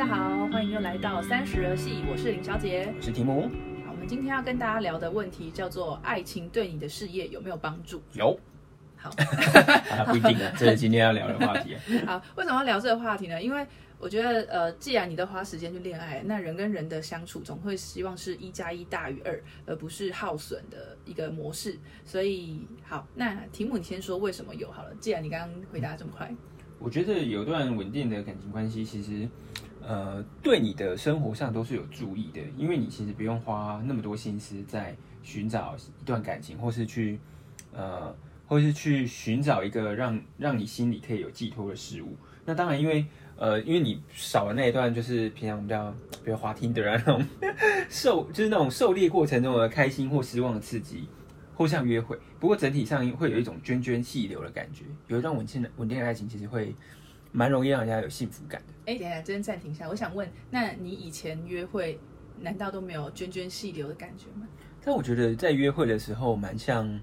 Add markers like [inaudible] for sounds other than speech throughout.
家好，欢迎又来到三十而戏，我是林小姐。我是提姆，好，我们今天要跟大家聊的问题叫做爱情对你的事业有没有帮助？有好，[laughs] 啊，不一定啊，[laughs] 这是今天要聊的话题啊。[laughs] 好，为什么要聊这个话题呢？因为我觉得，呃，既然你都花时间去恋爱，那人跟人的相处总会希望是一加一大于二，而不是耗损的一个模式。所以，好，那题目你先说为什么有好了。既然你刚刚回答这么快，我觉得有段稳定的感情关系，其实呃，对你的生活上都是有注意的，因为你其实不用花那么多心思在寻找一段感情，或是去呃，或是去寻找一个让让你心里可以有寄托的事物。那当然，因为呃，因为你少了那一段，就是平常比较，比如滑听的啊那种 [laughs] 狩，就是那种狩猎过程中的开心或失望的刺激，或像约会。不过整体上会有一种涓涓细流的感觉，有一段稳定的稳定的爱情，其实会蛮容易让人家有幸福感的。哎，等一下，真暂停一下，我想问，那你以前约会难道都没有涓涓细流的感觉吗？但我觉得在约会的时候，蛮像，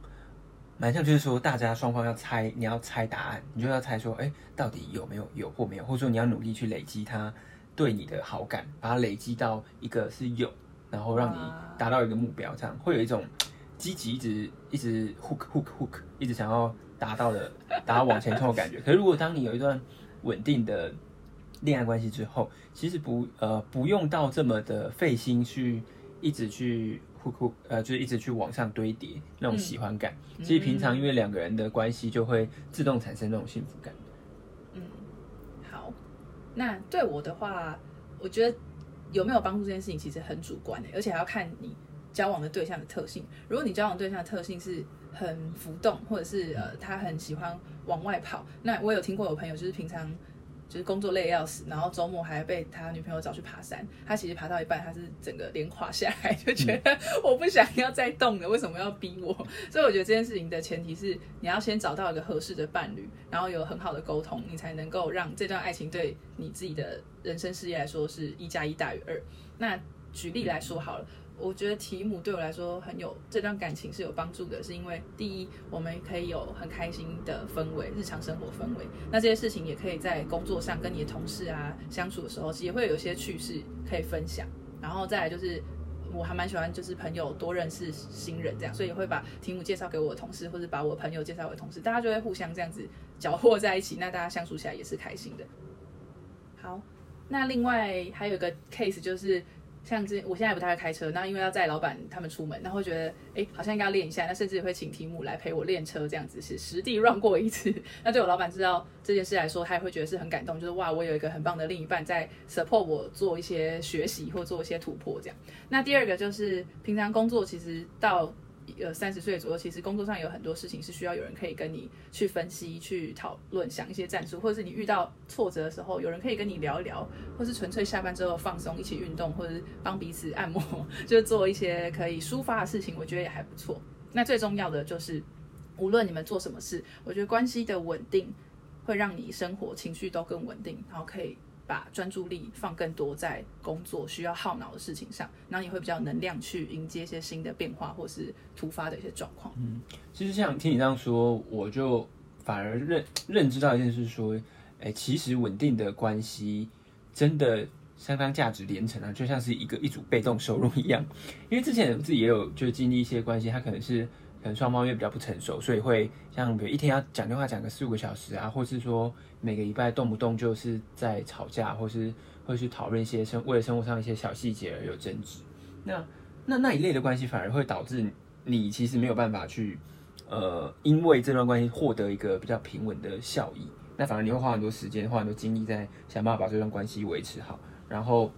蛮像，就是说大家双方要猜，你要猜答案，你就要猜说，哎，到底有没有有或没有，或者说你要努力去累积他对你的好感，把它累积到一个是有，然后让你达到一个目标，这样会有一种积极一直一直 hook hook hook 一直想要达到的，[laughs] 达到往前冲的感觉。可是如果当你有一段稳定的恋爱关系之后，其实不呃不用到这么的费心去一直去 hook hook 呃就是一直去往上堆叠那种喜欢感。其实平常因为两个人的关系就会自动产生那种幸福感。嗯好，那对我的话，我觉得有没有帮助这件事情其实很主观的，而且还要看你交往的对象的特性。如果你交往对象的特性是很浮动，或者是呃他很喜欢往外跑，那我有听过有朋友就是平常就是工作累得要死，然后周末还被他女朋友找去爬山，他其实爬到一半他是整个脸垮下来，就觉得 [laughs] 我不想要再动了，为什么要逼我？[laughs] 所以我觉得这件事情的前提是你要先找到一个合适的伴侣，然后有很好的沟通，你才能够让这段爱情对你自己的人生事业来说是一加一大于二。那举例来说好了。我觉得题目对我来说很有这段感情是有帮助的，是因为第一，我们可以有很开心的氛围，日常生活氛围。那这些事情也可以在工作上跟你的同事啊相处的时候，也会有一些趣事可以分享。然后再来就是，我还蛮喜欢就是朋友多认识新人这样，所以也会把题目介绍给我的同事，或者把我朋友介绍给同事，大家就会互相这样子搅和在一起，那大家相处起来也是开心的。好，那另外还有一个 case 就是。像这，我现在不太会开车，那因为要载老板他们出门，然后觉得哎，好像应该要练一下，那甚至会请题目来陪我练车，这样子是实地让过一次。[laughs] 那对我老板知道这件事来说，他也会觉得是很感动，就是哇，我有一个很棒的另一半在 support 我做一些学习或做一些突破这样。那第二个就是平常工作其实到。呃，三十岁左右，其实工作上有很多事情是需要有人可以跟你去分析、去讨论、想一些战术，或者是你遇到挫折的时候，有人可以跟你聊一聊，或是纯粹下班之后放松，一起运动，或者是帮彼此按摩，[laughs] 就做一些可以抒发的事情，我觉得也还不错。那最重要的就是，无论你们做什么事，我觉得关系的稳定会让你生活情绪都更稳定，然后可以。把专注力放更多在工作需要耗脑的事情上，然后你会比较能量去迎接一些新的变化或是突发的一些状况。嗯，其实像听你这样说，我就反而认认知到一件事，说，哎，其实稳定的关系真的相当价值连城啊，就像是一个一组被动收入一样。因为之前自己也有就经历一些关系，它可能是。可能双方因为比较不成熟，所以会像比如一天要讲电话讲个四五个小时啊，或是说每个礼拜动不动就是在吵架，或是会去讨论一些生为了生活上一些小细节而有争执。那那那一类的关系反而会导致你其实没有办法去呃，因为这段关系获得一个比较平稳的效益。那反而你会花很多时间，花很多精力在想办法把这段关系维持好，然后。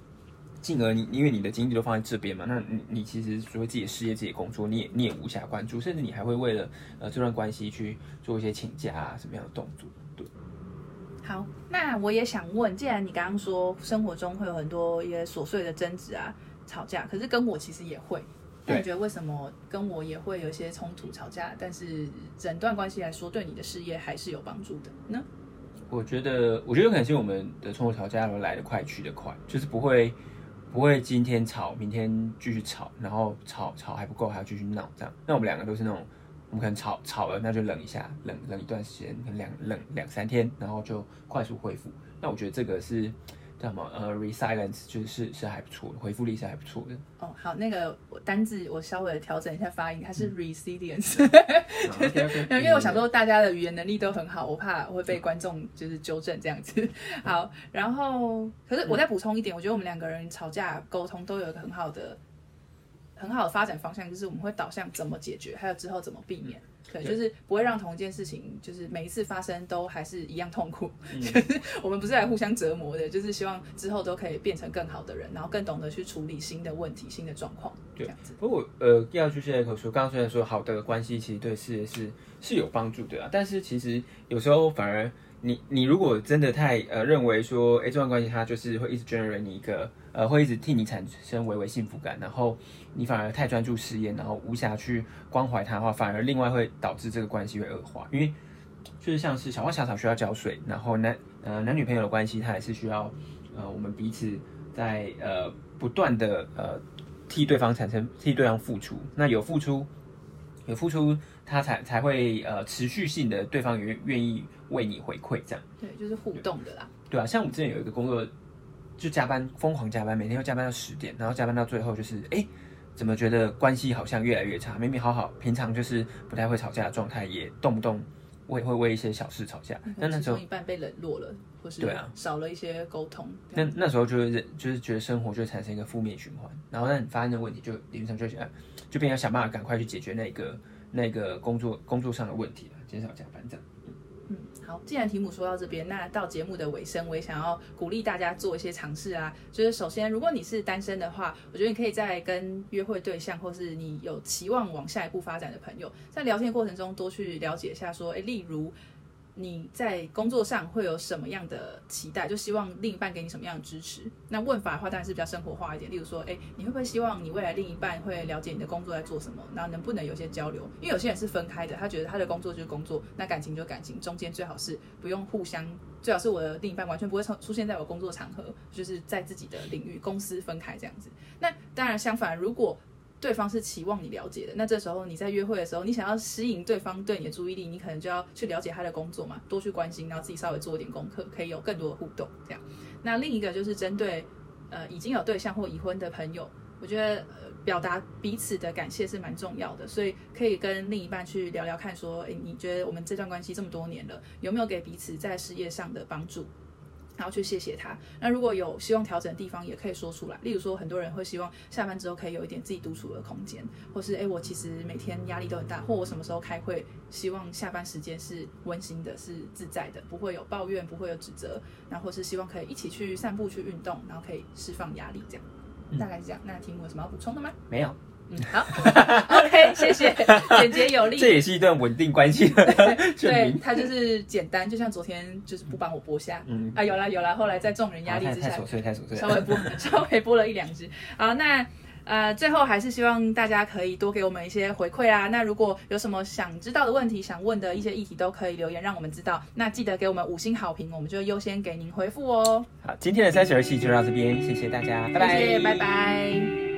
进而你因为你的精力都放在这边嘛，那你你其实除了自己的事业、自己的工作，你也你也无暇关注，甚至你还会为了呃这段关系去做一些请假啊什么样的动作？对。好，那我也想问，既然你刚刚说生活中会有很多一些琐碎的争执啊、吵架，可是跟我其实也会，那你觉得为什么跟我也会有一些冲突、吵架，但是整段关系来说，对你的事业还是有帮助的呢？我觉得，我觉得可能是我们的冲突、吵架来得快去得快，就是不会。不会今天吵，明天继续吵，然后吵吵还不够，还要继续闹这样。那我们两个都是那种，我们可能吵吵了，那就冷一下，冷冷一段时间，两冷两三天，然后就快速恢复。那我觉得这个是叫什么呃 resilience，就是是还不错的，回复力是还不错的。哦，好，那个我单字我稍微调整一下发音，它嗯 [laughs] 是 resilience，、因为我想说大家的语言能力都很好，我怕会被观众就是纠正这样子。[laughs] 好，然后可是我再补充一点，我觉得我们两个人吵架沟通都有一个很好的。很好的发展方向就是我们会导向怎么解决，还有之后怎么避免。对，就是不会让同一件事情，就是每一次发生都还是一样痛苦。[laughs] 就是我们不是来互相折磨的，就是希望之后都可以变成更好的人，然后更懂得去处理新的问题、新的状况，这样子。不过我呃，要去谢口说，刚刚虽然说好的关系其实对事业是是有帮助的啊，但是其实有时候反而你你如果真的太呃认为说，哎，这段关系它就是会一直 generate 你一个呃会一直替你产生微微幸福感，然后你反而太专注事业，然后无暇去关怀他的话，反而另外会导致这个关系会恶化，因为就是像是小花小草需要浇水，然后男呃男女朋友的关系，它也是需要呃我们彼此在呃不断的呃替对方产生替对方付出，那有付出有付出，他才才会呃持续性的对方愿愿意为你回馈这样，对，就是互动的啦。对啊，像我们之前有一个工作就加班疯狂加班，每天要加班到十点，然后加班到最后就是哎。诶怎么觉得关系好像越来越差？明明好好，平常就是不太会吵架的状态，也动不动为会为一些小事吵架。那那时候一半被冷落了，或是对啊少了一些沟通。那那时候就是就是觉得生活就会产生一个负面循环，然后那你发生的问题就理论上就想就变要想办法赶快去解决那个那个工作工作上的问题了，减少加班这样。好，既然题目说到这边，那到节目的尾声，我也想要鼓励大家做一些尝试啊。就是首先，如果你是单身的话，我觉得你可以在跟约会对象，或是你有期望往下一步发展的朋友，在聊天过程中多去了解一下，说，诶，例如你在工作上会有什么样的期待，就希望另一半给你什么样的支持。那问法的话，当然是比较生活化一点，例如说，诶，你会不会希望你未来另一半会了解你的工作在做什么，然后能不能有些交流？因为有些人是分开的，他觉得他的工作就是工作，那感情就感情，中间最好是不用互相，最好是我的另一半完全不会出出现在我工作场合，就是在自己的领域，公司分开这样子。那当然相反，如果对方是期望你了解的，那这时候你在约会的时候，你想要吸引对方对你的注意力，你可能就要去了解他的工作嘛，多去关心，然后自己稍微做一点功课，可以有更多的互动。这样，那另一个就是针对呃已经有对象或已婚的朋友，我觉得表达彼此的感谢是蛮重要的，所以可以跟另一半去聊聊看，说，诶，你觉得我们这段关系这么多年了，有没有给彼此在事业上的帮助？然后去谢谢他。那如果有希望调整的地方，也可以说出来。例如说，很多人会希望下班之后可以有一点自己独处的空间，或是诶，我其实每天压力都很大，或我什么时候开会，希望下班时间是温馨的，是自在的，不会有抱怨，不会有指责，然后或是希望可以一起去散步、去运动，然后可以释放压力，这样。大概是这样。那题目有什么要补充的吗？没有，嗯，好，[laughs] OK，谢谢，简洁有力。这也是一段稳定关系的证对明。他就是简单，就像昨天就是不帮我播下，嗯啊有啦有啦，后来在众人压力太之下，太琐碎，太琐碎稍微了。播 [laughs] 稍微播了一两支。好，那呃最后还是希望大家可以多给我们一些回馈啊。那如果有什么想知道的问题、想问的一些议题，都可以留言让我们知道。那记得给我们五星好评，我们就优先给您回复哦。好，今天的三十二期就到这边，谢谢大家，拜拜，谢谢，拜拜。